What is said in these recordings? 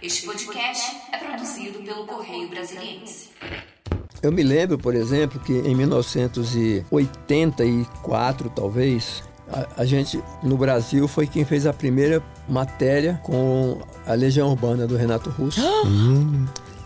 Este podcast é produzido pelo Correio Brasiliense. Eu me lembro, por exemplo, que em 1984, talvez, a, a, gente no Brasil foi quem fez a primeira matéria com a Legião Urbana do Renato Russo,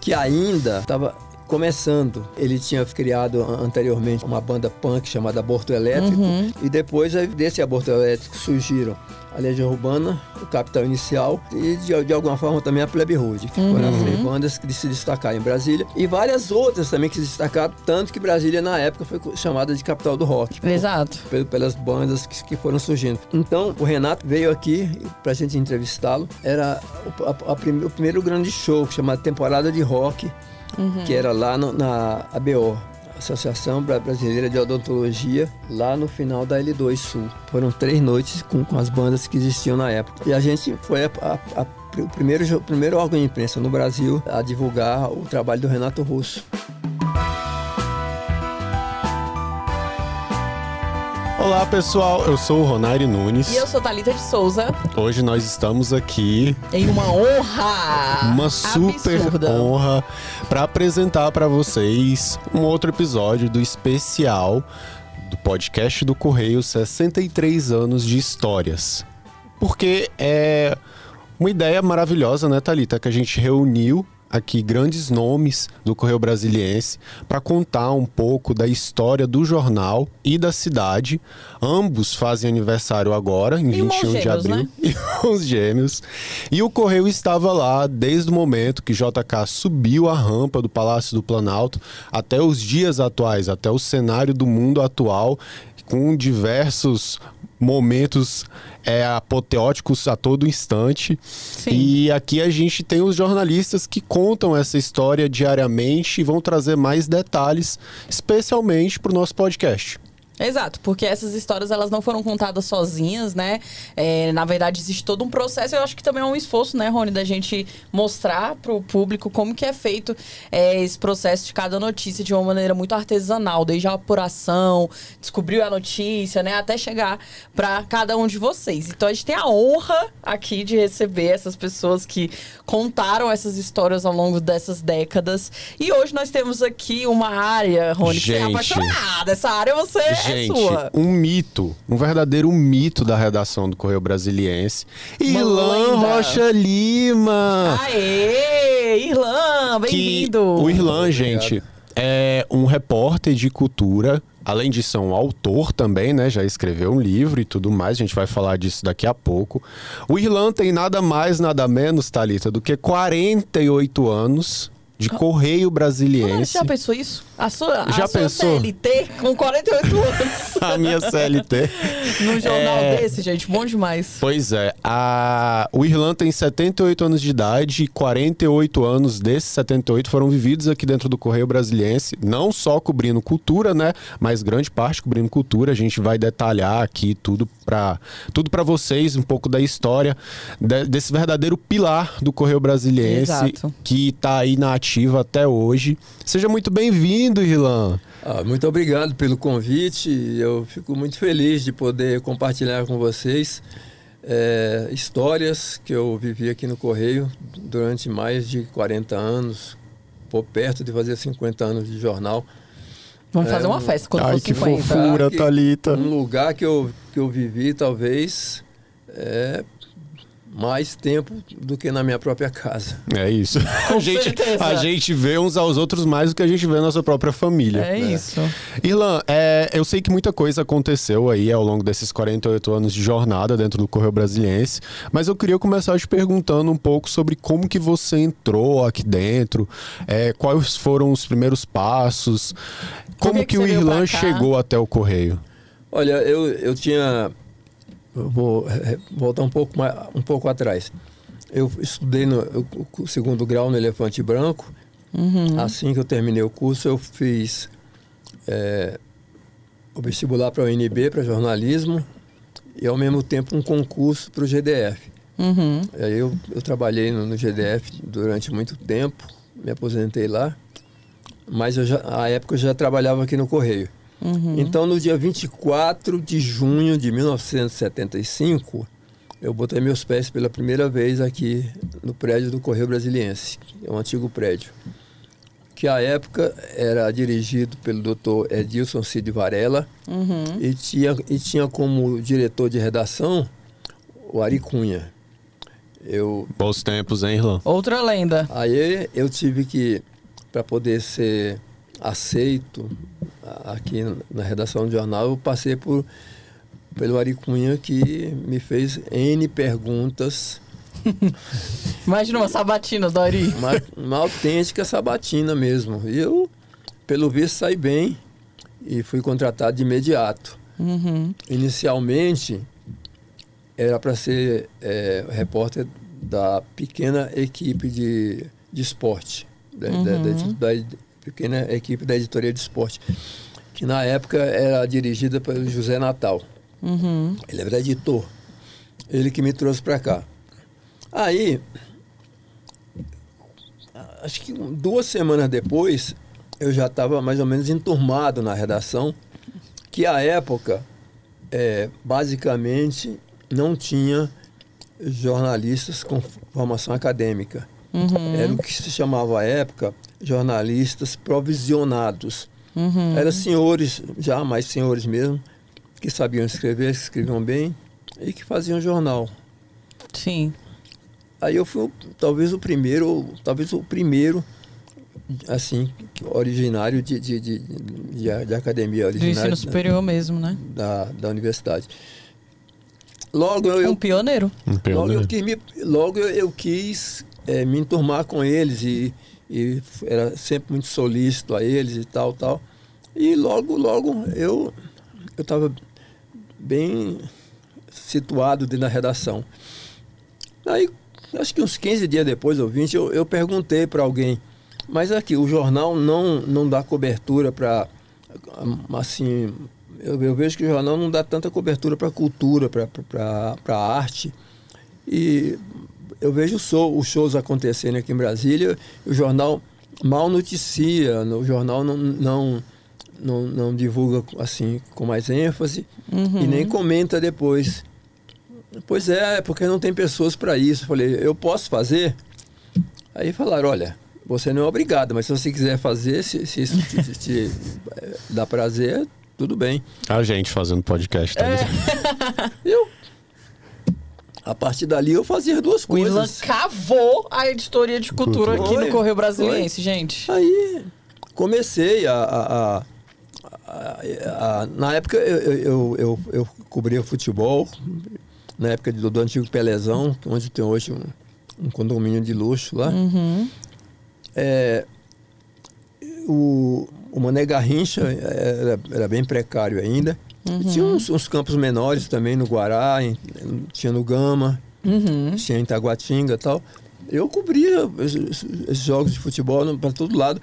que ainda estava começando. Ele tinha criado anteriormente uma banda punk chamada Aborto Elétrico Uhum. e depois desse Aborto Elétrico surgiram a Legião Urbana, o Capital Inicial e de, de alguma forma também a Plebe Rude, que foram as três bandas que se destacaram em Brasília e várias outras também que se destacaram, tanto que Brasília na época foi chamada de capital do rock. Exato. Pel- Pelas bandas que, que foram surgindo. Então, o Renato veio aqui pra gente entrevistá-lo. Era o, a- a prime- o primeiro grande show, chamado Temporada de Rock, que era lá no- na ABO. Associação Bra- Brasileira de Odontologia, lá no final da L2 Sul. Foram três noites com, com as bandas que existiam na época. E a gente foi a- a- a- o primeiro, jo- primeiro órgão de imprensa no Brasil a divulgar o trabalho do Renato Russo. Olá pessoal, eu sou o Ronário Nunes. E eu sou Thalita de Souza, Hoje nós estamos aqui, em uma honra uma super absurda. honra, para apresentar para vocês um outro episódio do especial do podcast do Correio 63 anos de histórias. Porque é uma ideia maravilhosa, né, Thalita, que a gente reuniu aqui grandes nomes do Correio Brasiliense para contar um pouco da história do jornal e da cidade. Ambos fazem aniversário agora, em Irmãos 21 de gêmeos, abril. né? Irmãos gêmeos. E o Correio estava lá desde o momento que JK subiu a rampa do Palácio do Planalto até os dias atuais, até o cenário do mundo atual, com diversos momentos é, apoteóticos a todo instante. E aqui a gente tem os jornalistas que contam essa história diariamente e vão trazer mais detalhes, especialmente para o nosso podcast. Exato, porque essas histórias elas não foram contadas sozinhas, né? É, na verdade, existe todo um processo. Eu acho que também é um esforço, né, Rony, da gente mostrar para o público como que é feito é, esse processo de cada notícia de uma maneira muito artesanal, desde a apuração, descobriu a notícia, né, até chegar para cada um de vocês. Então a gente tem a honra aqui de receber essas pessoas que contaram essas histórias ao longo dessas décadas. E hoje nós temos aqui uma área, Rony, que é Gente. apaixonada. Essa área você é Gente, sua. um mito, um verdadeiro mito da redação do Correio Brasiliense. Irlan. Rocha Lima! Aê! Irlan, bem-vindo! o Irlan, gente, é um repórter de cultura. Além de ser um autor também, né? Já escreveu um livro e tudo mais. A gente vai falar disso daqui a pouco. O Irlan tem nada mais, nada menos, Thalita, do que 48 anos de Correio Brasiliense. você já pensou isso? A sua, Já a sua pensou? CLT com 48 anos. A minha CLT. Num jornal É. desse, gente, bom demais. Pois é, a... o Irlan tem 78 anos de idade e 48 anos desses 78 foram vividos aqui dentro do Correio Brasiliense, não só cobrindo cultura, né, mas grande parte cobrindo cultura. A gente vai detalhar aqui tudo para tudo para vocês, um pouco da história de- desse verdadeiro pilar do Correio Brasiliense Exato. que tá aí na ativa até hoje. Seja muito bem-vindo, Irlan. Ah, muito obrigado pelo convite. Eu fico muito feliz de poder compartilhar com vocês é, histórias que eu vivi aqui no Correio durante mais de 40 anos, por perto de fazer 50 anos de jornal. Vamos É, fazer uma um- festa quando Ai, for que 50. fofura. que- Thalita. Um lugar que eu, que eu vivi, talvez, é, mais tempo do que na minha própria casa. É isso. A gente, certeza. a gente vê uns aos outros mais do que a gente vê na nossa própria família. É isso. Irlan, é, eu sei que muita coisa aconteceu aí ao longo desses 48 anos de jornada dentro do Correio Brasiliense, mas eu queria começar te perguntando um pouco sobre como que você entrou aqui dentro, é, quais foram os primeiros passos, como que que, que o Irlan chegou até o Correio. Olha, eu, eu tinha. Eu vou eh, voltar um pouco, mais, um pouco atrás. Eu estudei no o- o segundo grau no Elefante Branco. Assim que eu terminei o curso, eu fiz eh, o vestibular para o UNB, para jornalismo, e ao mesmo tempo um concurso para o GDF. Uhum. Aí eu, eu trabalhei no, no GDF durante muito tempo, me aposentei lá, mas eu já, à época eu já trabalhava aqui no Correio. Então, no dia 24 de junho de 1975, eu botei meus pés pela primeira vez aqui no prédio do Correio Brasiliense, que é um antigo prédio, que à época era dirigido pelo Dr. Edilson Cid Varela e, tinha, e tinha como diretor de redação o Ari Cunha. Eu, Bons tempos, hein, Irlan? Outra lenda. aí eu tive que, para poder ser aceito aqui na redação do jornal, eu passei por pelo Ari Cunha que me fez N perguntas Imagina uma sabatina do Ari. uma, uma autêntica sabatina mesmo. E eu, pelo visto, saí bem e fui contratado de imediato. Uhum. Inicialmente, era para ser é, repórter da pequena equipe de, de esporte, da, da- da da ed- pequena equipe da editoria de esporte, que na época era dirigida pelo José Natal. Uhum. Ele era editor. Ele que me trouxe para cá. Aí, acho que duas semanas depois, eu já estava mais ou menos enturmado na redação, que à época, é, basicamente, não tinha jornalistas com formação acadêmica. Era o que se chamava à época jornalistas provisionados. Eram senhores, já mais senhores mesmo, que sabiam escrever, que escreviam bem e que faziam jornal. Sim. Aí eu fui talvez o primeiro, ou talvez o primeiro, assim, originário de, de, de, de, de academia, Do ensino da- superior mesmo, né? da, da universidade. Logo eu, Um pioneiro. Um logo pioneiro. eu quis, me, logo eu, eu quis eh, me enturmar com eles e, e era sempre muito solícito a eles e tal, tal. E logo, logo eu eu estava bem situado dentro da redação. Aí, acho que uns 15 dias depois, ou 20, eu, eu perguntei para alguém, mas aqui, o jornal não, não dá cobertura para, assim, eu, eu vejo que o jornal não dá tanta cobertura para cultura, para arte. E eu vejo os show- os shows acontecendo aqui em Brasília, o jornal mal noticia, o jornal não, não, não, não divulga assim com mais ênfase e nem comenta depois. Pois é, é porque não tem pessoas para isso. Eu falei, eu posso fazer? Aí falaram, olha, você não é obrigado, mas se você quiser fazer, se, se isso te, te- te, eh, dá prazer, tudo bem. A gente fazendo podcast, tá ligado? Eu, a partir dali, eu fazia as duas O Ilan coisas. cavou a editoria de cultura Cultura. aqui Foi, no Correio Brasiliense, gente. Aí comecei a. a- a- a- a- na época eu, eu, eu, eu cobria futebol, na época do, do antigo Pelezão, onde tem hoje um, um condomínio de luxo lá. Uhum. É, o, o Mané Garrincha era, era bem precário ainda. E Tinha uns, uns campos menores também no Guará, em- tinha no Gama, Uhum. tinha em Taguatinga e tal. Eu cobria esses, esses jogos de futebol para todo lado.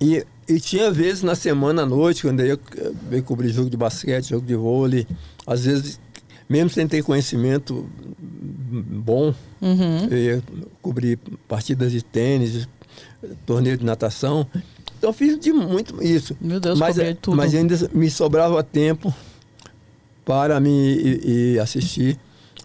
E, e tinha vezes na semana à noite, quando eu ia, eh, ia cobrir jogo de basquete, jogo de vôlei, às vezes, mesmo sem ter conhecimento bom, Uhum. eu ia cobrir partidas de tênis, torneio de natação. Então fiz de muito isso. Meu Deus, mas, eh, tudo. mas ainda me sobrava tempo para me ir, ir assistir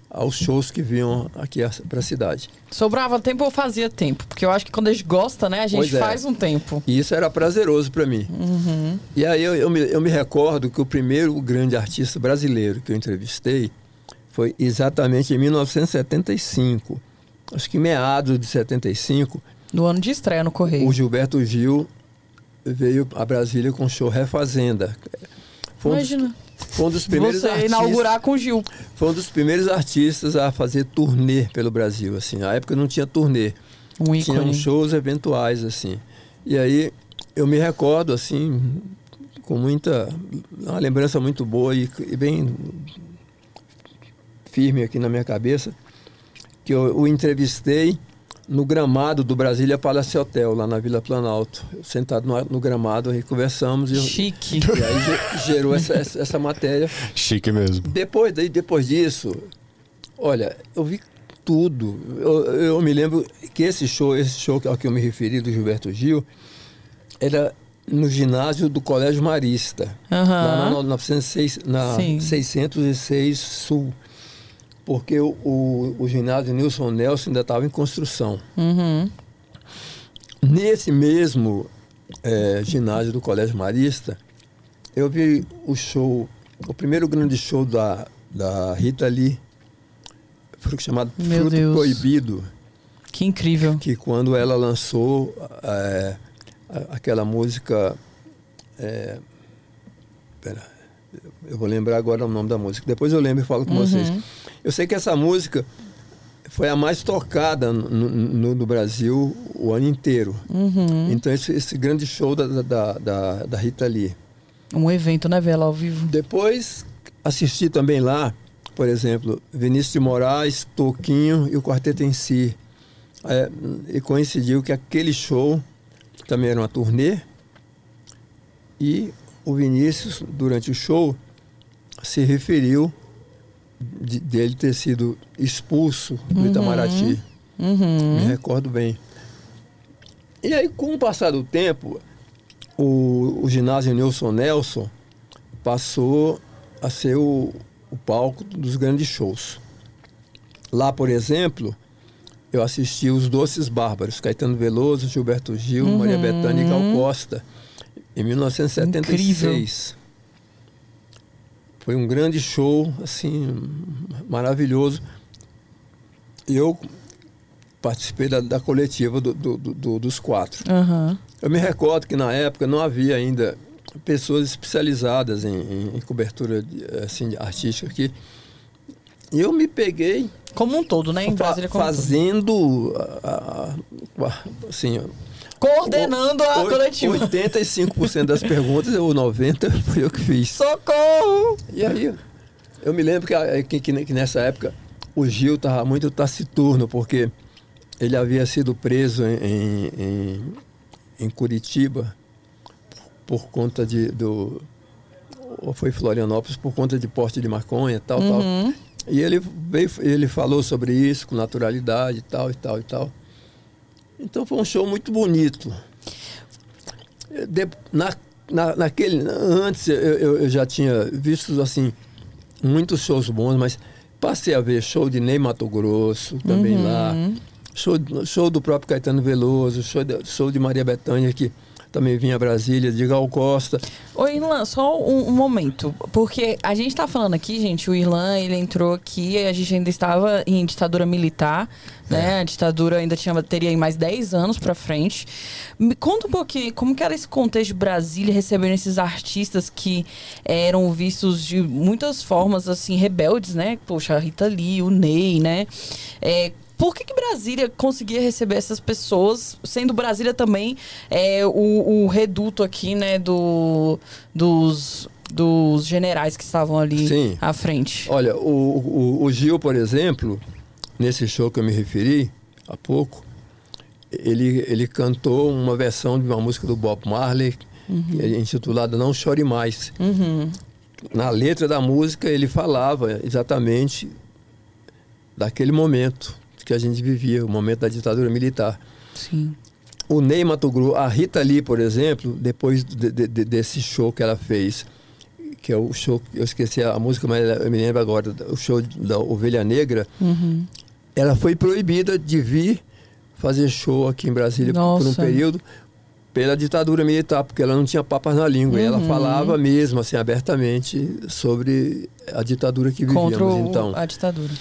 aos shows que vinham aqui para a cidade. Sobrava tempo ou fazia tempo? Porque eu acho que quando a gente gosta, né, a gente é. faz um tempo. E isso era prazeroso para mim. Uhum. E aí eu, eu me, eu me recordo que o primeiro grande artista brasileiro que eu entrevistei foi exatamente em 1975. Acho que meados de 75, No ano de estreia no Correio. o Gilberto Gil veio a Brasília com o show Refazenda. Foi um, dos, Imagina. foi um dos primeiros Você artistas, inaugurar com o Gil. foi um dos primeiros artistas a fazer turnê pelo Brasil, assim. Na época não tinha turnê. Um ícone. uns shows eventuais assim e aí eu me recordo assim com muita uma lembrança muito boa e, e bem firme aqui na minha cabeça que eu o entrevistei no gramado do Brasília Palace Hotel lá na Vila Planalto Eu sentado no, no gramado aí conversamos e, Chique. e aí ge- gerou essa, essa, essa matéria Chique mesmo. depois, daí, depois disso, olha, eu vi tudo. Eu, eu me lembro que esse show, esse show ao que eu me referi do Gilberto Gil, era no ginásio do Colégio Marista, Aham. lá na, 906, na Sim. 606 Sul. Porque o, o, o ginásio Nilson Nelson ainda estava em construção. Uhum. Nesse mesmo é, ginásio do Colégio Marista, eu vi o show, o primeiro grande show da, da Rita Lee, foi chamado Meu Fruto Deus. Proibido, Que incrível. que quando ela lançou é, aquela música. É, pera, eu vou lembrar agora o nome da música. Depois eu lembro e falo com vocês. Eu sei que essa música foi a mais tocada no, no- no Brasil o ano inteiro. Uhum. Então, esse, esse grande show da, da, da, da Rita Lee. Um evento, né, Vela, ao vivo. Depois assisti também lá, por exemplo, Vinícius de Moraes, Toquinho e o Quarteto em Si. É, e coincidiu que aquele show também era uma turnê e o Vinícius, durante o show, se referiu de- dele ter sido expulso do Itamaraty. Uhum. Me recordo bem. E aí, com o passar do tempo, o, o ginásio Nilson Nelson passou a ser o, o palco dos grandes shows. Lá, por exemplo, eu assisti os Doces Bárbaros, Caetano Veloso, Gilberto Gil, Maria Bethânia e Gal Costa, em 1976. Foi um grande show, assim, maravilhoso. Eu participei da, da coletiva do- do- do- do- dos quatro. Aham. Eu me recordo que na época não havia ainda pessoas especializadas em, em- em cobertura assim, artística aqui. E eu me peguei Como um todo, né? Em Brasília como um todo. fazendo a- a- assim, Coordenando a oit- coletiva. 85% das perguntas, ou 90% fui eu que fiz. Socorro! E aí, eu me lembro que, a- que- que- nessa época o Gil estava muito taciturno, porque ele havia sido preso em, em, em- em Curitiba por conta de. Do, ou foi Florianópolis por conta de porte de maconha tal, tal. E ele veio, ele falou sobre isso com naturalidade e tal, e tal, e tal. Então foi um show muito bonito. De- na, na, naquele, antes eu, eu, já tinha visto assim muitos shows bons, mas passei a ver show de Ney Mato Grosso também lá, show, show do próprio Caetano Veloso, show de, show de Maria Bethânia que também vinha a Brasília, de Gal Costa. Ô, Irlan, só um, um momento. Porque a gente tá falando aqui, gente, o Irlan, ele entrou aqui, a gente ainda estava em ditadura militar, né? A ditadura ainda tinha, teria mais 10 anos pra frente. Me conta um pouquinho, como que era esse contexto de Brasília, recebendo esses artistas que eram vistos de muitas formas, assim, rebeldes, né? Poxa, a Rita Lee, o Ney, né? É, por que, que Brasília conseguia receber essas pessoas, sendo Brasília também é, o, o reduto aqui, né, do, dos, dos generais que estavam ali Sim. à frente? Olha, o, o, o Gil, por exemplo, nesse show que eu me referi há pouco, ele, ele cantou uma versão de uma música do Bob Marley, que é intitulada Não Chore Mais. Uhum. Na letra da música, ele falava exatamente daquele momento que a gente vivia, o momento da ditadura militar. Sim. O Ney Mato Grosso, a Rita Lee, por exemplo, depois de- de- de- desse show que ela fez, que é o show, eu esqueci a música, mas eu me lembro agora, o show da Ovelha Negra, Uhum. ela foi proibida de vir fazer show aqui em Brasília por um Nossa. período pela ditadura militar, porque ela não tinha papas na língua. E ela Uhum. falava mesmo, assim, abertamente sobre a ditadura que vivíamos. Contra o- então, a ditadura.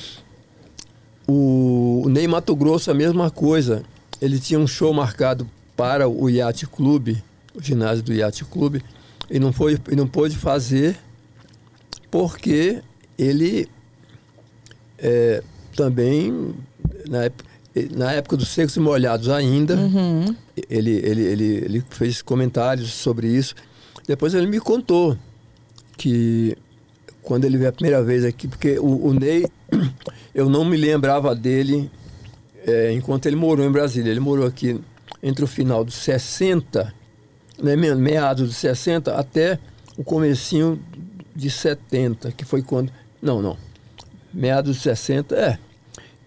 O Ney Mato Grosso, a mesma coisa. Ele tinha um show marcado para o Yacht Clube, o ginásio do Yacht Clube, e não, foi, e não pôde fazer porque ele é, também, na época, na época dos secos e molhados ainda, Uhum. ele, ele, ele, ele fez comentários sobre isso. Depois ele me contou que quando ele veio a primeira vez aqui, porque o, o Ney, eu não me lembrava dele é, enquanto ele morou em Brasília. Ele morou aqui entre o final dos 60, né, me- meados dos 60, até o comecinho de 70, que foi quando... Não, não. Meados dos 60, é.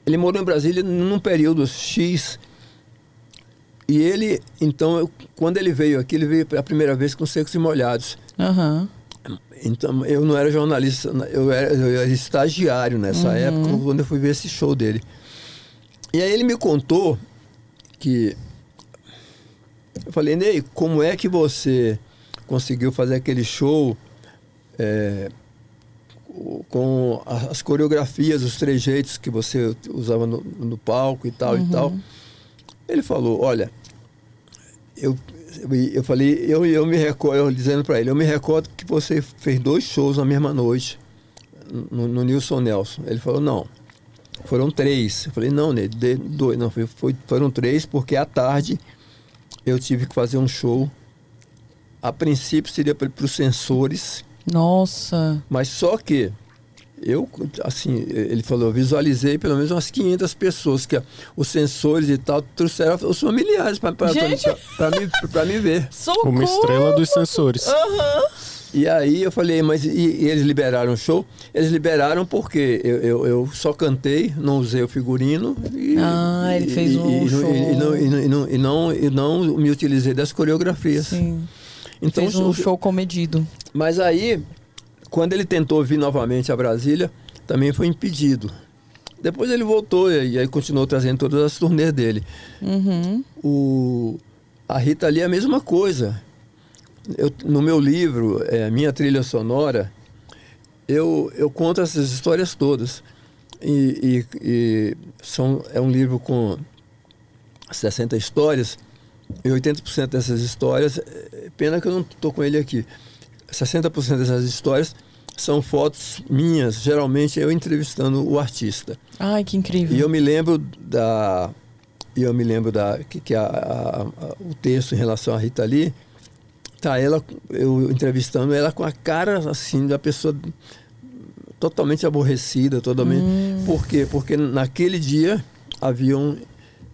Ele morou em Brasília num período X e ele, então, eu- quando ele veio aqui, ele veio a primeira vez com secos e molhados. Aham. Então, eu não era jornalista, eu era, eu era estagiário nessa época, quando eu fui ver esse show dele. E aí ele me contou que. Eu falei, Ney, como é que você conseguiu fazer aquele show é, com as coreografias, os trejeitos que você usava no, no palco e tal e tal? Ele falou, olha, eu, eu falei, eu, eu me recordo, eu dizendo para ele, eu me recordo que você fez dois shows na mesma noite no, no Nilson Nelson. Ele falou, não, foram três. Eu falei, não, Ney, de- dois. Não, foi- foram três, porque à tarde eu tive que fazer um show. A princípio seria para os sensores, Nossa. mas só que eu, assim, ele falou, eu visualizei pelo menos umas 500 pessoas, que os sensores e tal trouxeram os familiares para me, pra me ver. Socorro! Uma estrela dos sensores. Aham. E aí eu falei, mas e, e eles liberaram o show? Eles liberaram porque eu, eu, eu só cantei, não usei o figurino. E, Ah, ele e- fez e, um e, show. E, não, e, não, e, não, e, me utilizei das coreografias. Sim. Então, Fez um show comedido. Mas aí, quando ele tentou vir novamente a Brasília, também foi impedido. Depois ele voltou e aí continuou trazendo todas as turnês dele. Uhum. O, a Rita ali é a mesma coisa. Eu, no meu livro, é, Minha Trilha Sonora, eu, eu conto essas histórias todas. E, e- e são, é um livro com 60 histórias, e 80% dessas histórias, é, pena que eu não estou com ele aqui, 60% dessas histórias são fotos minhas, geralmente eu entrevistando o artista. Ai, que incrível. E eu me lembro da. e Eu me lembro da. que, que a- a- a- o texto em relação à Rita Lee, tá ela, eu entrevistando ela com a cara assim da pessoa totalmente aborrecida, totalmente. Por quê? Porque naquele dia haviam,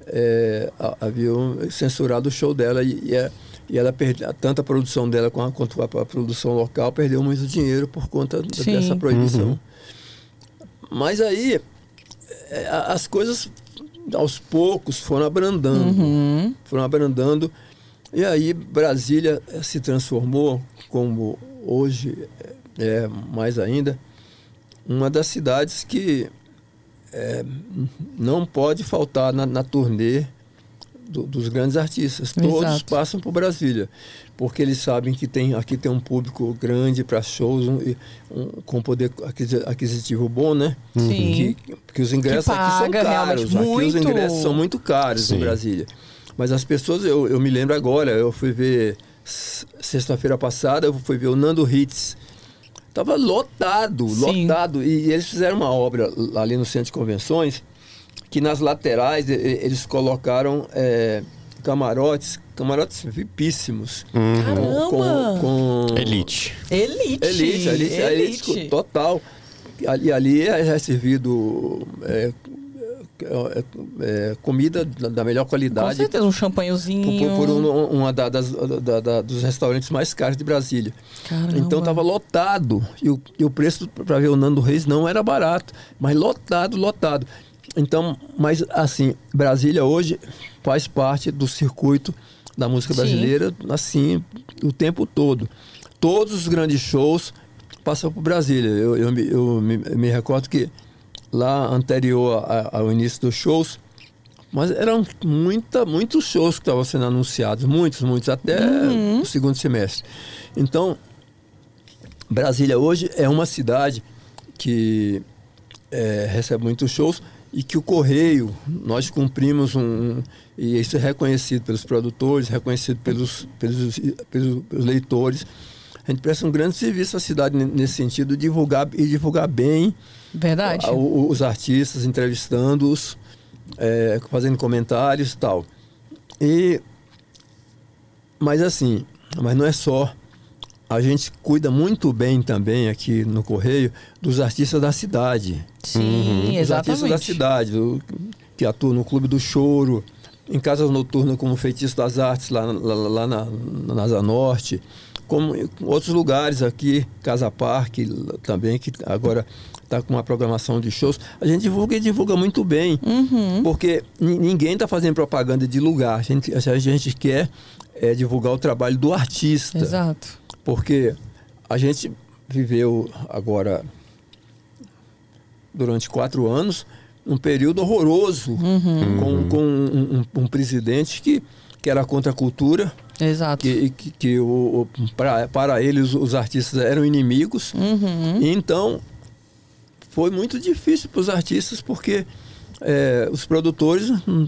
é, haviam censurado o show dela e, e, é- e ela perdeu, tanto a produção dela quanto a, a, produção local perdeu muito dinheiro por conta Sim. dessa proibição. Uhum. Mas aí é, as coisas aos poucos foram abrandando, Uhum. foram abrandando e aí Brasília eh, se transformou como hoje é mais ainda uma das cidades que é, não pode faltar na, na turnê do- dos grandes artistas. Todos Exato. passam por Brasília, porque eles sabem que tem, aqui tem um público grande para shows, um, e um- com poder aquisi- aquisitivo bom, né? Sim. Que, que os ingressos Que aqui são paga caros. Aqui os muito. ingressos são muito caros Sim. em Brasília. Mas as pessoas, eu, eu me lembro agora, eu fui ver sexta-feira passada, eu fui ver o Nando Hits. Tava lotado, Sim. lotado. E, eles fizeram uma obra ali no centro de convenções que nas laterais eles colocaram é, camarotes, camarotes vipíssimos. Caramba! Com, com- Elite. Elite. Elite, elite, elite total. Ali, ali é servido é, é, é, comida da melhor Com qualidade certeza, um por, champanhezinho. por um- uma da- das, da- da- dos restaurantes mais caros de Brasília. Caramba. Então estava lotado. E o, e o preço para ver o Nando Reis não era barato, mas lotado, lotado. Então, mas assim, Brasília hoje faz parte do circuito da música Sim. brasileira, assim, o tempo todo. Todos os grandes shows passam por Brasília. Eu, eu, me, eu me, me recordo que lá anterior a- ao início dos shows, mas eram muita, muitos shows que estavam sendo anunciados, muitos, muitos, até o segundo semestre. Então, Brasília hoje é uma cidade que é, recebe muitos shows e que o Correio, nós cumprimos um. E isso é reconhecido pelos produtores, reconhecido pelos, pelos, pelos, pelos leitores. A gente presta um grande serviço à cidade ne- nesse sentido, divulgar e divulgar bem Verdade. a- o- os artistas, entrevistando-os, é, fazendo comentários e tal. E, mas assim, mas não é só. A gente cuida muito bem também aqui no Correio dos artistas da cidade. Sim, Os artistas da exatamente. cidade, que atuam no Clube do Choro, em casas noturnas como Feitiço das Artes, lá, lá, lá na, na Asa Norte, como em outros lugares aqui, Casa Parque também, que agora está com uma programação de shows. A gente divulga e divulga muito bem, Uhum. porque ni- ninguém está fazendo propaganda de lugar. A gente, a gente quer é, divulgar o trabalho do artista Exato. Porque a gente viveu agora durante quatro anos um período horroroso Uhum. com, com um, um- um presidente que, que era contra a cultura, Exato. que, que, que o, pra- para eles os artistas eram inimigos. Uhum. Então foi muito difícil para os artistas porque é, os produtores hum,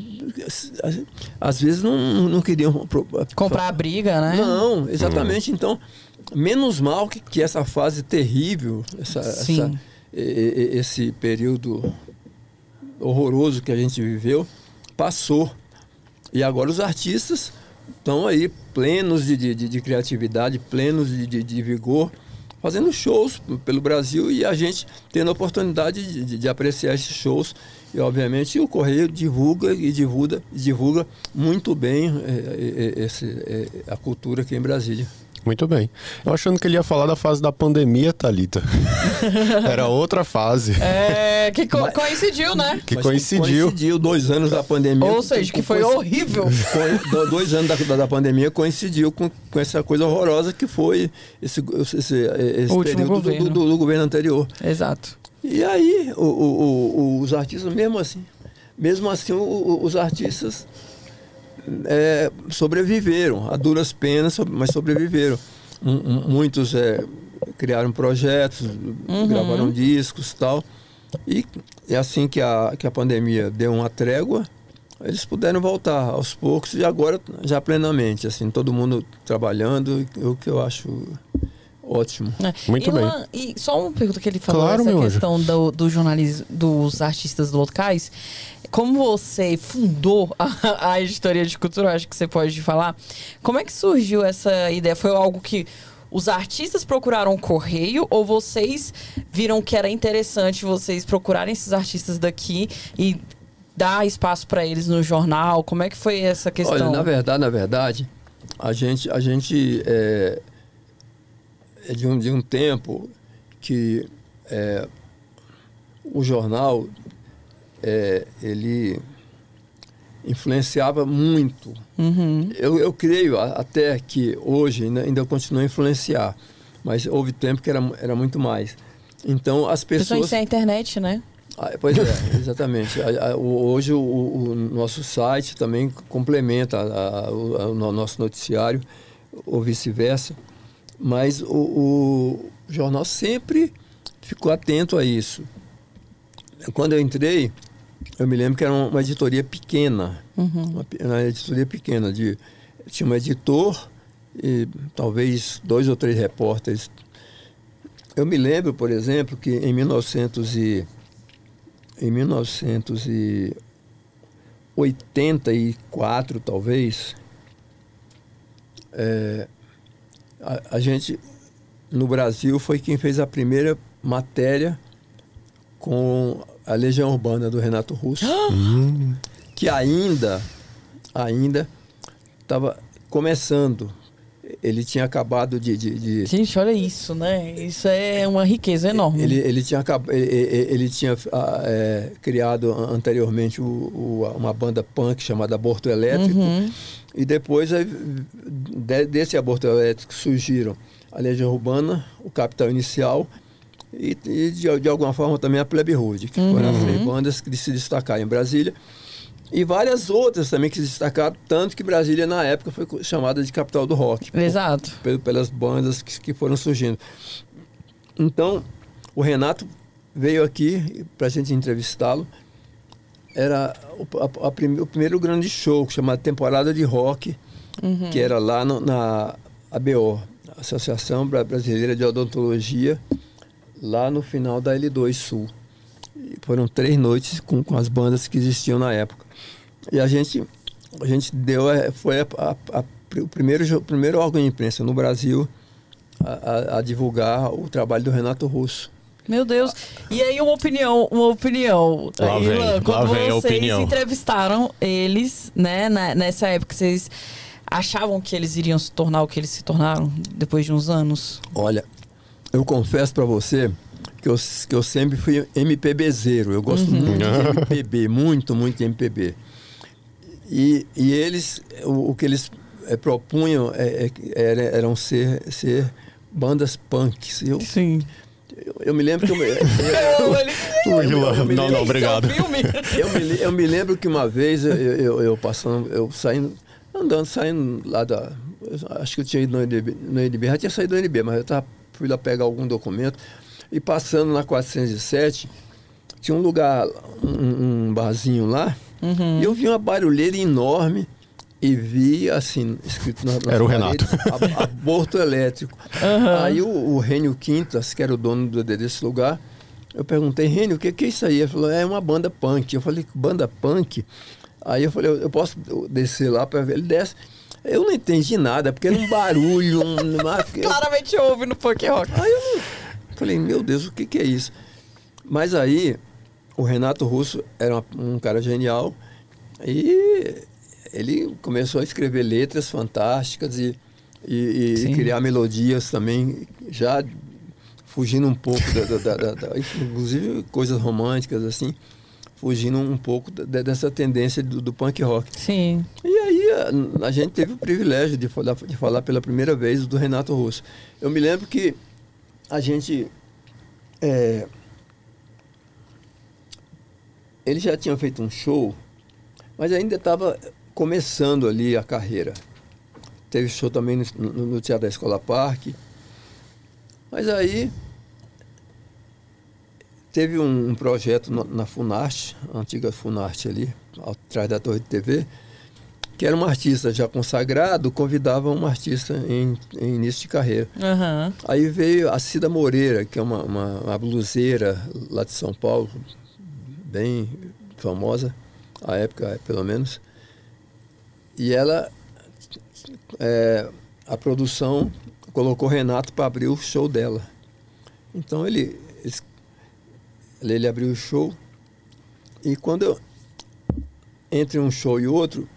às vezes não, não queriam Comprar a briga, né? não, exatamente. Então, menos mal que, que essa fase terrível, essa, essa- esse período horroroso que a gente viveu, passou. E agora os artistas estão aí plenos de, de, de- de criatividade, plenos de, de, de vigor, fazendo shows pelo Brasil e a gente tendo a oportunidade de, de- de apreciar esses shows. E, obviamente, o Correio divulga e divulga, divulga muito bem eh, eh, esse, eh, a cultura aqui em Brasília. Muito bem. Eu achando que ele ia falar da fase da pandemia, Thalita. Era outra fase. É, que co- Mas- coincidiu, né? Que coincidiu. Coincidiu dois anos da pandemia. Ou seja, que foi horrível. do- dois anos da, da, pandemia coincidiu com, com essa coisa horrorosa que foi esse, esse, esse período do- governo. Do, do governo anterior. Exato. E aí, o- o- o- os artistas, mesmo assim, mesmo assim, o- o- os artistas é, sobreviveram, a duras penas, mas sobreviveram. Muitos é, criaram projetos, Uhum. gravaram discos e tal. E é assim que a, que a pandemia deu uma trégua, eles puderam voltar aos poucos e agora já plenamente, assim, todo mundo trabalhando, o que eu acho ótimo. É. Muito e, bem. E só uma pergunta que ele falou, Claro, essa anjo. questão do, do jornalismo, dos artistas locais. Como você fundou a, a editoria de cultura, acho que você pode falar. Como é que surgiu essa ideia? Foi algo que os artistas procuraram o correio ou vocês viram que era interessante vocês procurarem esses artistas daqui e dar espaço para eles no jornal? Como é que foi essa questão? Olha, na verdade, na verdade, a gente, a gente é de, um, de um tempo que é, o jornal é, ele influenciava muito. Uhum. Eu, eu creio até que hoje ainda, ainda continua a influenciar, mas houve tempo que era, era muito mais. Então as Principalmente pessoas sem a internet, né? ah, Pois é, exatamente. Hoje o, o nosso site também complementa a- a- o, a- o nosso noticiário, ou vice-versa, mas o, o jornal sempre ficou atento a isso. Quando eu entrei, eu me lembro que era uma, uma editoria pequena, uma, pe- uma editoria pequena, de, tinha um editor e talvez dois ou três repórteres. Eu me lembro, por exemplo, que em 1900 e em 1984, talvez, é, a, a gente, no Brasil, foi quem fez a primeira matéria com a Legião Urbana do Renato Russo, que ainda, ainda estava começando. Ele tinha acabado de- de- de Gente, olha isso, né? Isso é uma riqueza enorme. Ele, ele tinha, ele, ele- tinha ah, é, criado an- anteriormente o- o- uma banda punk chamada Aborto Elétrico. Uhum. E depois, desse Aborto Elétrico, surgiram a Legião Urbana, o Capital Inicial e, e de, de alguma forma também a Plebe Rude, que foram as três bandas que se destacaram em Brasília. E várias outras também que se destacaram, tanto que Brasília, na época, foi chamada de capital do rock Exato. pel- pelas bandas que, que foram surgindo. Então, o Renato veio aqui para a gente entrevistá-lo. Era o, a- a prime- o primeiro grande show, chamado Temporada de Rock, que era lá no- na ABO, Associação Bra- Brasileira de Odontologia, lá no final da L2 Sul. E foram três noites com, com as bandas que existiam na época. E a gente, a gente deu, eh, foi a- a- a- o primeiro, primeiro órgão de imprensa no Brasil a, a- a divulgar o trabalho do Renato Russo. Meu Deus. E aí, uma opinião, uma opinião. Lá Aí, vem, Ilan, lá quando vem a vocês opinião. entrevistaram eles, né, na- nessa época, vocês achavam que eles iriam se tornar o que eles se tornaram depois de uns anos? Olha, eu confesso para você que eu, que eu sempre fui MPBzeiro. Eu gosto muito de MPB, muito, muito de MPB. E, e eles, o, o que eles eh, propunham é, é era- eram ser, ser bandas punks. Eu, Sim. eu, eu me lembro que eu, eu, não, não, obrigado. É eu me, le- eu me lembro que uma vez eu, eu, eu passando, eu saindo, andando, saindo lá da. acho que eu tinha ido no NB, no NB, já tinha saído do NB, mas eu tava, fui lá pegar algum documento e passando na 407, tinha um lugar, um, um barzinho lá, Uhum. e eu vi uma barulheira enorme e vi assim, escrito na, Era o Renato. paredes, "A- aborto elétrico. Aí o, o Rênio Quintas, que era o dono do- desse lugar, eu perguntei, Rênio, o que, que é isso aí? Ele falou, é uma banda punk. Eu falei, banda punk? Aí eu falei, eu, eu posso descer lá para ver? Ele desce. Eu não entendi nada, porque era um barulho, um, uma, eu- Claramente ouve no punk rock. Aí eu não- falei, meu Deus, o que, que é isso? Mas aí, o Renato Russo era um cara genial e ele começou a escrever letras fantásticas e, e- e criar melodias também, já fugindo um pouco, da, da- da- da- inclusive coisas românticas assim, fugindo um pouco dessa tendência do, do punk rock. Sim. E aí a, a gente teve o privilégio de falar, de falar pela primeira vez do Renato Russo. Eu me lembro que a gente. é, ele já tinha feito um show, mas ainda estava começando ali a carreira. Teve show também no, no- no Teatro da Escola Parque. Mas aí teve um, um projeto no- na Funarte, a antiga Funarte ali, atrás da Torre de TV, que era um artista já consagrado, convidava um artista em, em início de carreira. Aham. Aí veio a Cida Moreira, que é uma, uma, uma bluseira lá de São Paulo, bem famosa, à época pelo menos. E ela, é, a produção colocou Renato para abrir o show dela. Então ele, eles- ele abriu o show e quando eu, entre um show e outro,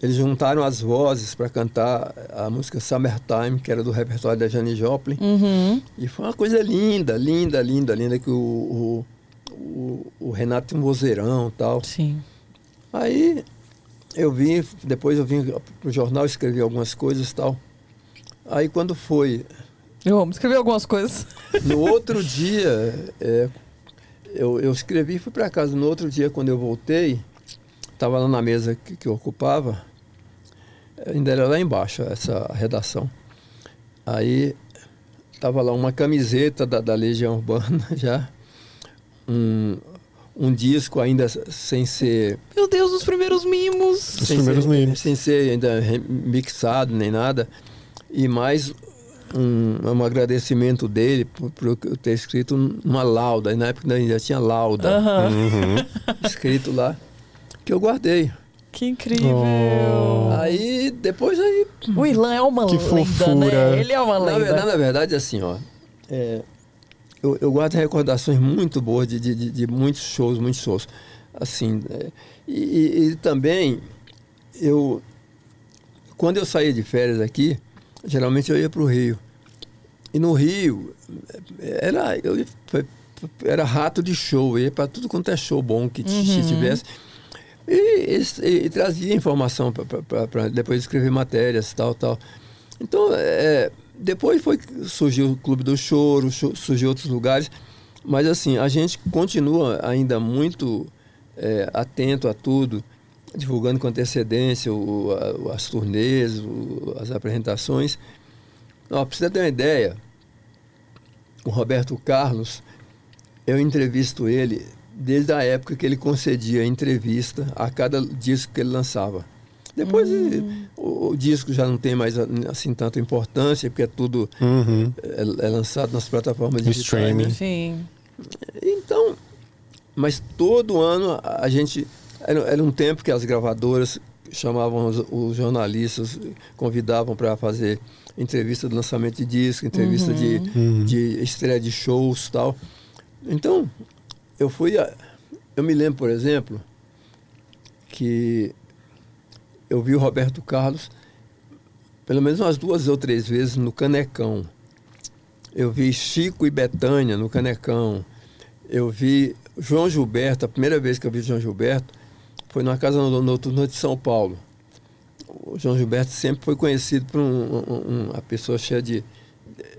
eles juntaram as vozes para cantar a música Summertime, que era do repertório da Janis Joplin. Uhum. E foi uma coisa linda, linda, linda, linda, que o, o, o, o Renato tem um vozeirão e tal. Sim. Aí eu vim, depois eu vim pro jornal, escrevi algumas coisas e tal. Aí quando foi, Eu amo escrever algumas coisas. no outro dia, é, eu, eu escrevi e fui para casa. No outro dia, quando eu voltei, estava lá na mesa que, que eu ocupava, ainda era lá embaixo essa redação. Aí estava lá uma camiseta da, da Legião Urbana já, um, um disco ainda sem ser Meu Deus, os primeiros mimos. Os sem primeiros ser, memes. Sem ser ainda mixado nem nada. E mais um, um agradecimento dele por, por eu ter escrito uma lauda. Na época ainda tinha lauda Aham. Uhum. escrito lá, que eu guardei. Que incrível. Oh. Aí depois aí. O Ilan é uma Que lenda, fofura. né? Ele é uma Na lenda. verdade, na verdade, assim, ó. é, eu, eu guardo recordações muito boas de, de, de- de muitos shows, muitos shows. Assim, é, e, e- e também eu quando eu saía de férias aqui, geralmente eu ia para o Rio. E no Rio era eu era rato de show, eu ia para tudo quanto é show bom que Uhum. tivesse. E, e- e trazia informação para depois escrever matérias, tal, tal. Então, é, depois foi surgiu o Clube do Choro, cho- surgiu outros lugares, mas assim, a gente continua ainda muito é, atento a tudo, divulgando com antecedência o- a- as turnês, o- as apresentações. Ó, pra você ter uma ideia, o Roberto Carlos, eu entrevisto ele desde a época que ele concedia entrevista a cada disco que ele lançava. Depois ele- o, o disco já não tem mais assim tanta importância, porque é tudo Uhum. é, é lançado nas plataformas No digitais. streaming. né? Sim. Então, mas todo ano a, a gente. Era, era um tempo que as gravadoras chamavam os, os jornalistas, convidavam para fazer entrevista de lançamento de disco, entrevista de, Uhum. de estreia de shows tal. Então, eu fui. a- eu me lembro, por exemplo, que eu vi o Roberto Carlos pelo menos umas duas ou três vezes no Canecão. Eu vi Chico e Betânia no Canecão. Eu vi João Gilberto, a primeira vez que eu vi João Gilberto foi na Casa no- Noturna de São Paulo. O João Gilberto sempre foi conhecido por um- um- uma pessoa cheia de,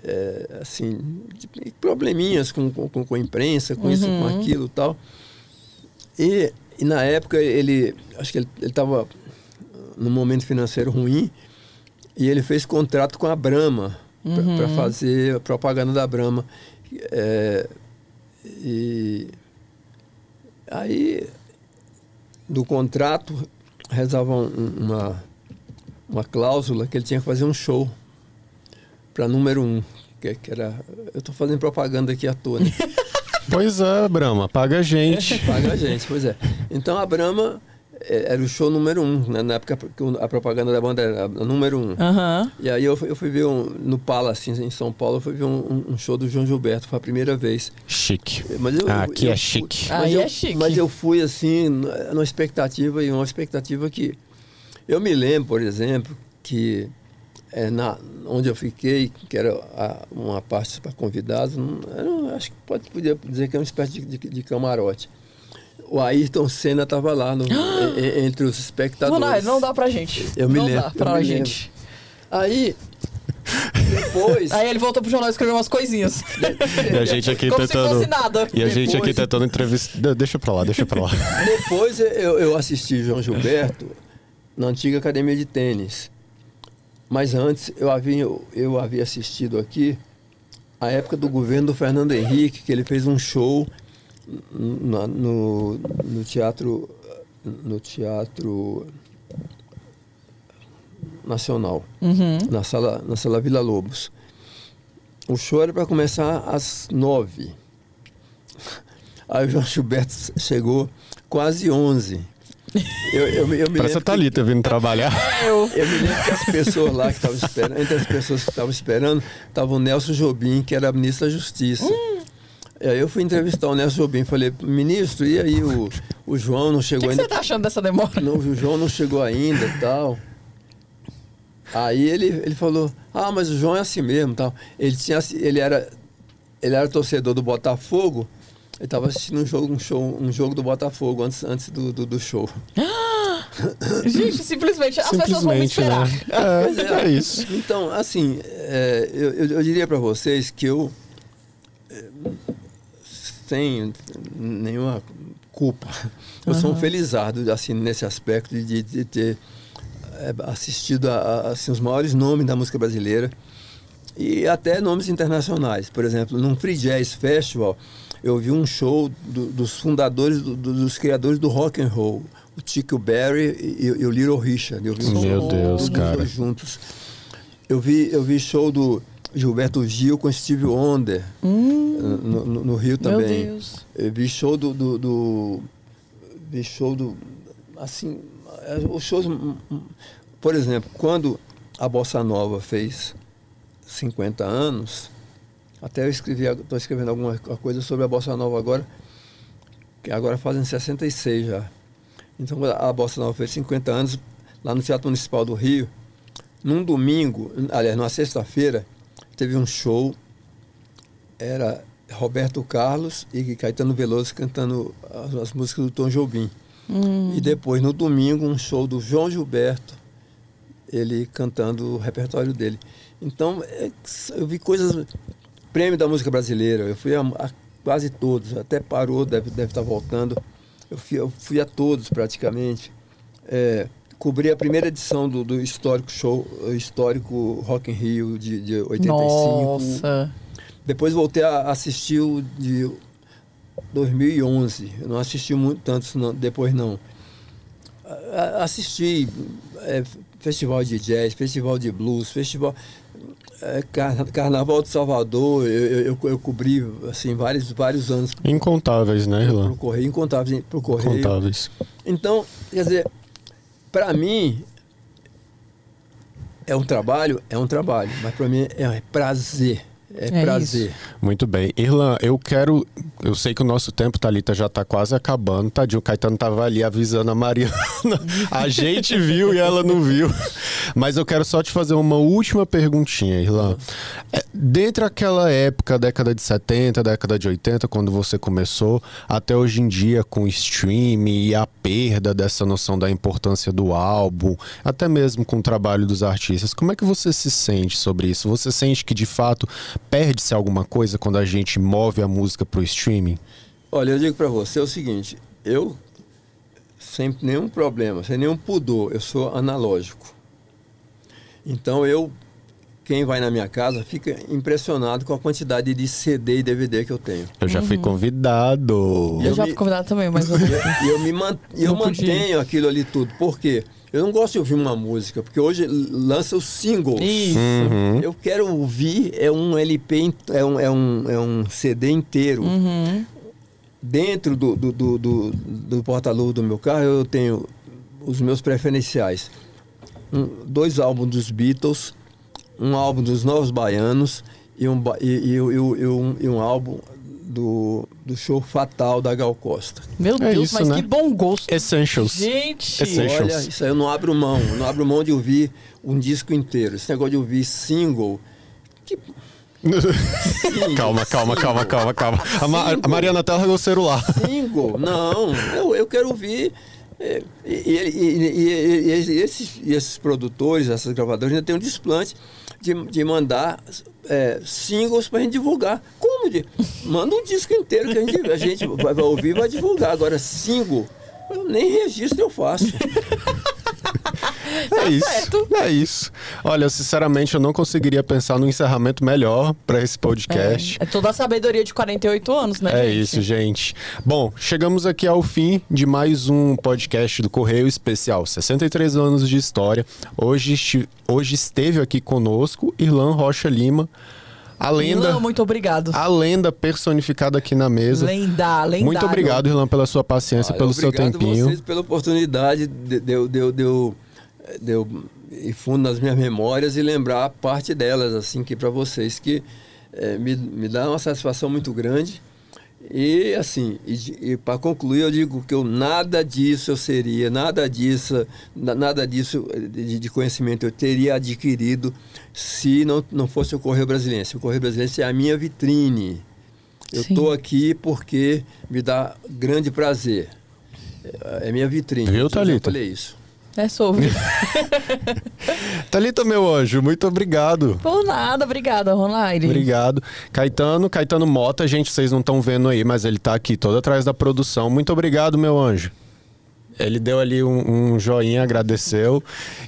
é, assim, de probleminhas com, com, com a imprensa, com isso, com aquilo e tal. E, e na época ele, acho que ele estava num momento financeiro ruim e ele fez contrato com a Brahma para fazer a propaganda da Brahma. É, e aí do contrato rezava um- uma, uma cláusula que ele tinha que fazer um show para número um. Que, que era. Eu estou fazendo propaganda aqui à toa, né? Pois é, Brahma, paga a gente. Paga a gente, pois é. Então a Brahma eh, era o show número um, né? na época a propaganda da banda era a número um. Aham. E aí eu, fui- eu fui ver um, no Palace, em São Paulo, eu fui ver um, um show do João Gilberto, foi a primeira vez. Chique. Mas eu, Ah, aqui eu é chique. Mas Aí eu, é chique. Mas eu fui assim, numa expectativa, e uma expectativa que. Eu me lembro, por exemplo, que é, na, onde eu fiquei, que era a- uma parte para convidados, não- acho que pode, podia dizer que é uma espécie de, de- de camarote. O Ayrton Senna estava lá no- e- entre os Não espectadores. dá, não dá pra gente. Eu me não lembro, dá eu pra gente. Aí, depois. Aí ele voltou pro jornal e escreveu umas coisinhas. E a gente aqui Como se tentando. fosse nada. E a gente aqui Depois- tentando entrevistar. Deixa pra lá, deixa pra lá. Depois eu, eu assisti João Gilberto na antiga academia de tênis. Mas antes eu havia, eu havia assistido aqui a época do governo do Fernando Henrique, que ele fez um show na- no, no teatro no teatro nacional na sala na sala Vila Lobos. O show era para começar às nove. Aí o João Gilberto chegou quase onze eu, eu, me- eu Parece a lembro que- Thalita vindo trabalhar. Eu. eu me lembro que as pessoas lá que estavam esperando, entre as pessoas que estavam esperando, estava o Nelson Jobim, que era ministro da Justiça. Hum. E aí eu fui entrevistar o Nelson Jobim, falei, ministro, e aí o, o João não O chegou que, que ainda? você tá achando dessa demora? Não, o João não chegou ainda e tal. Aí ele, ele falou, ah, mas o João é assim mesmo tal. Ele, tinha, ele, era, ele era torcedor do Botafogo, ele estava assistindo um jogo, um, show, um jogo do Botafogo antes, antes do, do, do show. Gente, simplesmente as pessoas vão me esperar. né? É, é isso. Então, assim, é, eu, eu, eu diria para vocês que eu, é, sem nenhuma culpa, eu sou um felizardo assim, nesse aspecto de, de ter é, assistido a, a, assim, os maiores nomes da música brasileira e até nomes internacionais. Por exemplo, num Free Jazz Festival, eu vi um show do- dos fundadores, do- do- dos criadores do rock and roll, o Chico Berry e, e o Little Richard. Eu vi um Meu show Deus, cara. juntos. Eu vi, eu vi show do Gilberto Gil com Steve Wonder no, no- no Rio Meu também. Deus. Eu vi show do, do, do- vi show do assim, é, os shows hum, hum, por exemplo, quando a bossa nova fez 50 anos, até eu escrevi, estou escrevendo alguma coisa sobre a bossa nova agora, que agora fazem 66 já. Então, a bossa nova fez 50 anos lá no Teatro Municipal do Rio, num domingo, aliás, numa sexta-feira, teve um show era Roberto Carlos e Caetano Veloso cantando as, as músicas do Tom Jobim. E depois, no domingo, um show do João Gilberto, ele cantando o repertório dele. Então, é, eu vi coisas. Prêmio da música brasileira, eu fui a, a quase todos, até parou, deve, deve estar voltando. Eu fui, eu fui a todos praticamente. É, cobri a primeira edição do, do histórico show, o histórico Rock in Rio de, de 85. Nossa. Depois voltei a assistir o de 2011. Eu não assisti muito tantos não, depois não. A- Assisti é, festival de jazz, festival de blues, festival é, Carna- Carnaval de Salvador. Eu, eu, eu- cobri assim vários vários anos Incontáveis, né, pro Rilan? correio, incontáveis pro correio. Incontáveis. Então, quer dizer, para mim é um trabalho, é um trabalho, mas para mim é prazer. É, É prazer. Muito bem. Irlan, eu quero. Eu sei que o nosso tempo, Thalita, já tá quase acabando. Tadinho, o Caetano tava ali avisando a Mariana. A gente viu e ela não viu. Mas eu quero só te fazer uma última perguntinha, Irlan. É, Dentre aquela época, década de 70, década de 80, quando você começou, até hoje em dia, com o streaming e a perda dessa noção da importância do álbum, até mesmo com o trabalho dos artistas, como é que você se sente sobre isso? Você sente que de fato perde-se alguma coisa quando a gente move a música pro streaming? Olha, eu digo pra você o seguinte, eu sem nenhum problema, sem nenhum pudor, eu sou analógico. Então eu quem vai na minha casa fica impressionado com a quantidade de CD e DVD que eu tenho. Eu já fui convidado. Eu, Eu já me- fui convidada também, mas eu... E eu, me man- e eu mantenho aquilo ali tudo. Por quê? Eu não gosto de ouvir uma música, porque hoje lança os singles. Isso. Uhum. Eu quero ouvir é um LP, é um, é um, é um CD inteiro. Uhum. Dentro do, do, do, do, do porta-luva do meu carro, eu tenho os meus preferenciais. Um- dois álbuns dos Beatles, um álbum dos Novos Baianos e um, e, e- e- e um, e um álbum do, do show Fatal da Gal Costa. Meu É Deus, isso, mas né? que bom gosto. Essentials. Gente, Essentials. Olha, isso aí eu não abro mão. Eu não abro mão de ouvir um disco inteiro. Esse negócio de ouvir single. Que calma, calma, calma, calma, calma. A, Ma- a Mariana até largou o celular. single? Não, eu, eu quero ouvir. É, E, e- e- esses, e esses produtores, essas gravadoras, ainda têm um desplante de, de mandar é, singles para a gente divulgar. Como? De, manda um disco inteiro que a gente, a gente vai, vai ouvir e vai divulgar. Agora, single, eu nem registro eu faço. É isso. certo. É isso. Olha, sinceramente, eu não conseguiria pensar num encerramento melhor para esse podcast. é toda a sabedoria de 48 anos, né, É gente? isso, gente. Bom, chegamos aqui ao fim de mais um podcast do Correio Especial 63 anos de história. Hoje, hoje esteve aqui conosco Irlan Rocha Lima, a lenda, Ilan, muito obrigado. a lenda personificada aqui na mesa. Lenda, lendário. Muito obrigado, Irlan, pela sua paciência, Olha, pelo seu obrigado tempinho. vocês pela oportunidade de, de, eu- de, eu- de, eu- de eu ir fundo nas minhas memórias e lembrar parte delas, assim, que para vocês, que eh, me, me dá uma satisfação muito grande. E, assim, e, para concluir, eu digo que eu nada disso eu seria, nada disso, na- nada disso eh, de, de conhecimento eu teria adquirido se não, não fosse o Correio Brasiliense. O Correio Brasiliense é a minha vitrine. Eu estou aqui porque me dá grande prazer. É é minha vitrine. Viu, Eu falei isso. É sobre. Thalita, meu anjo, muito obrigado. Por nada, obrigada, Ronaldo. Obrigado. Caetano, Caetano Mota, gente, vocês não estão vendo aí, mas ele tá aqui todo atrás da produção. Muito obrigado, meu anjo. Ele deu ali um, um joinha, agradeceu.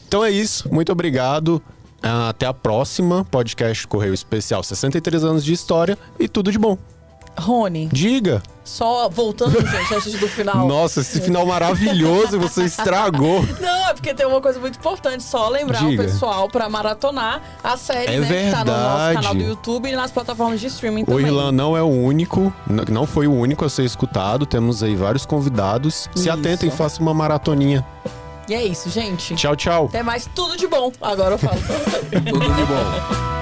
Então é isso, muito obrigado. Ah, Até a próxima podcast Correio Especial 63 anos de história e tudo de bom. Rony, Diga. só voltando, gente, antes do final. Nossa, esse final maravilhoso você estragou. Não, é porque tem uma coisa muito importante, só lembrar Diga. o pessoal pra maratonar a série, É né? Que tá no nosso verdade. canal do YouTube e nas plataformas de streaming O também. Irlan não é o único, não foi o único a ser escutado. Temos aí vários convidados. Se Isso. atentem, façam uma maratoninha. E é isso, gente. Tchau, tchau. Até mais, tudo de bom. Agora eu falo. Tudo de bom.